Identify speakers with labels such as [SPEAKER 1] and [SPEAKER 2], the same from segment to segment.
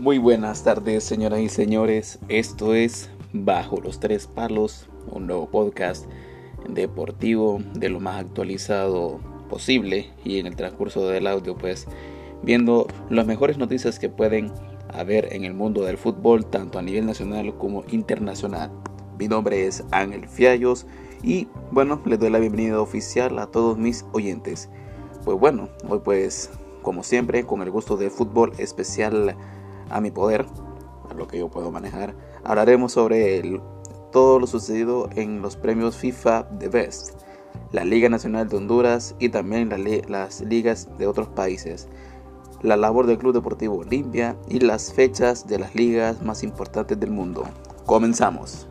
[SPEAKER 1] Muy buenas tardes, señoras y señores. Esto es Bajo los Tres Palos, un nuevo podcast deportivo de lo más actualizado posible y en el transcurso del audio, pues viendo las mejores noticias que pueden haber en el mundo del fútbol, tanto a nivel nacional como internacional. Mi nombre es Ángel Fiallos y bueno, les doy la bienvenida oficial a todos mis oyentes. Pues bueno, hoy pues como siempre con el gusto de fútbol especial a mi poder, a lo que yo puedo manejar, hablaremos sobre todo lo sucedido en los premios FIFA The Best, la Liga Nacional de Honduras y también las ligas de otros países, la labor del Club Deportivo Olimpia y las fechas de las ligas más importantes del mundo. Comenzamos.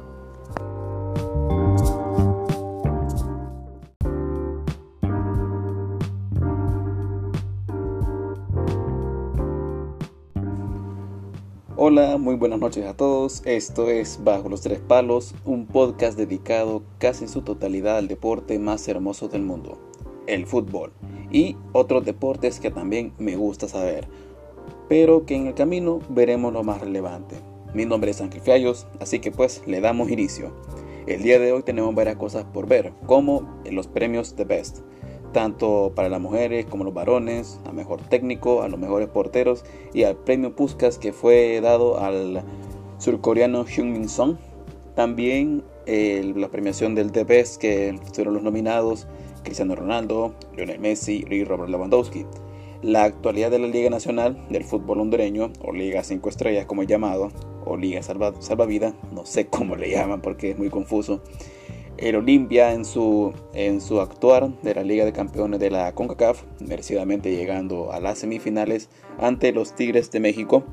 [SPEAKER 1] Hola, muy buenas noches a todos. Esto es Bajo los Tres Palos, un podcast dedicado casi en su totalidad al deporte más hermoso del mundo, el fútbol, y otros deportes que también me gusta saber, pero que en el camino veremos lo más relevante. Mi nombre es Ángel Fiallos, así que pues le damos inicio. El día de hoy tenemos varias cosas por ver, como los premios The Best tanto para las mujeres como los varones, a mejor técnico, a los mejores porteros y al premio Puskas que fue dado al surcoreano Hyun Min Song. También la premiación del The Best que fueron los nominados Cristiano Ronaldo, Lionel Messi y Robert Lewandowski. La actualidad de la Liga Nacional del Fútbol Hondureño, o Liga 5 Estrellas como es llamado, o Liga Salva, no sé cómo le llaman porque es muy confuso el Olimpia en su, en su actuar de la Liga de Campeones de la CONCACAF, merecidamente llegando a las semifinales ante los Tigres de México.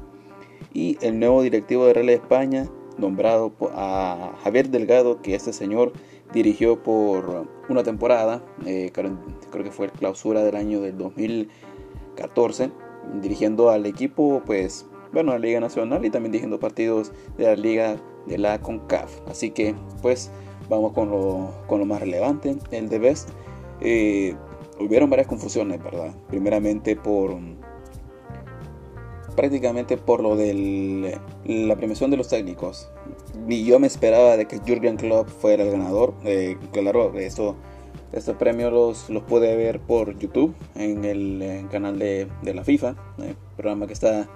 [SPEAKER 1] Y el nuevo directivo de Real España, nombrado a Javier Delgado, que este señor dirigió por una temporada, eh, creo, que fue la clausura del año del 2014, dirigiendo al equipo, pues, bueno, a la Liga Nacional y también dirigiendo partidos de la Liga de la CONCAF. Así que, pues, Vamos con lo, con lo más relevante, el de Best. Eh, hubieron varias confusiones, ¿verdad? Primeramente por prácticamente por lo de la premiación de los técnicos. Y yo me esperaba de que Jurgen Klopp fuera el ganador. Eh, claro, esto, estos premios los, los pude ver por YouTube en el, canal de, de, la FIFA, el programa que está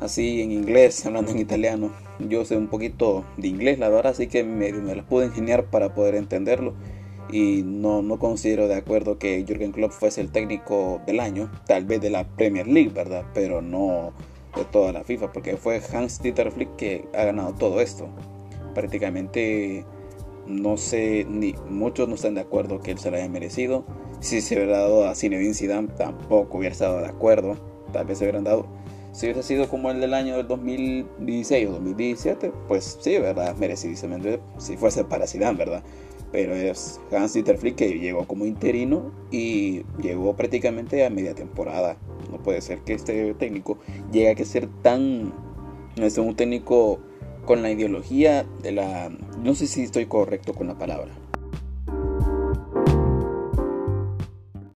[SPEAKER 1] así en inglés, hablando en italiano. Yo sé un poquito de inglés, la verdad, así que me, las pude ingeniar para poder entenderlo. Y no, no considero de acuerdo que Jürgen Klopp fuese el técnico del año, tal vez de la Premier League, ¿verdad? Pero no de toda la FIFA, porque fue Hans Dieter Flick que ha ganado todo esto. Prácticamente no sé, ni muchos no están de acuerdo que él se lo haya merecido. Si se hubiera dado a Zinedine Zidane, tampoco hubiera estado de acuerdo. Tal vez se hubieran dado si hubiese sido como el del año del 2016 o 2017, pues sí, ¿verdad? Merecidísimamente, si fuese para Zidane, ¿verdad? Pero es Hans-Dieter Flick que llegó como interino y llegó prácticamente a media temporada. No puede ser que este técnico llegue a ser tan... Es un técnico con la ideología de la... No sé si estoy correcto con la palabra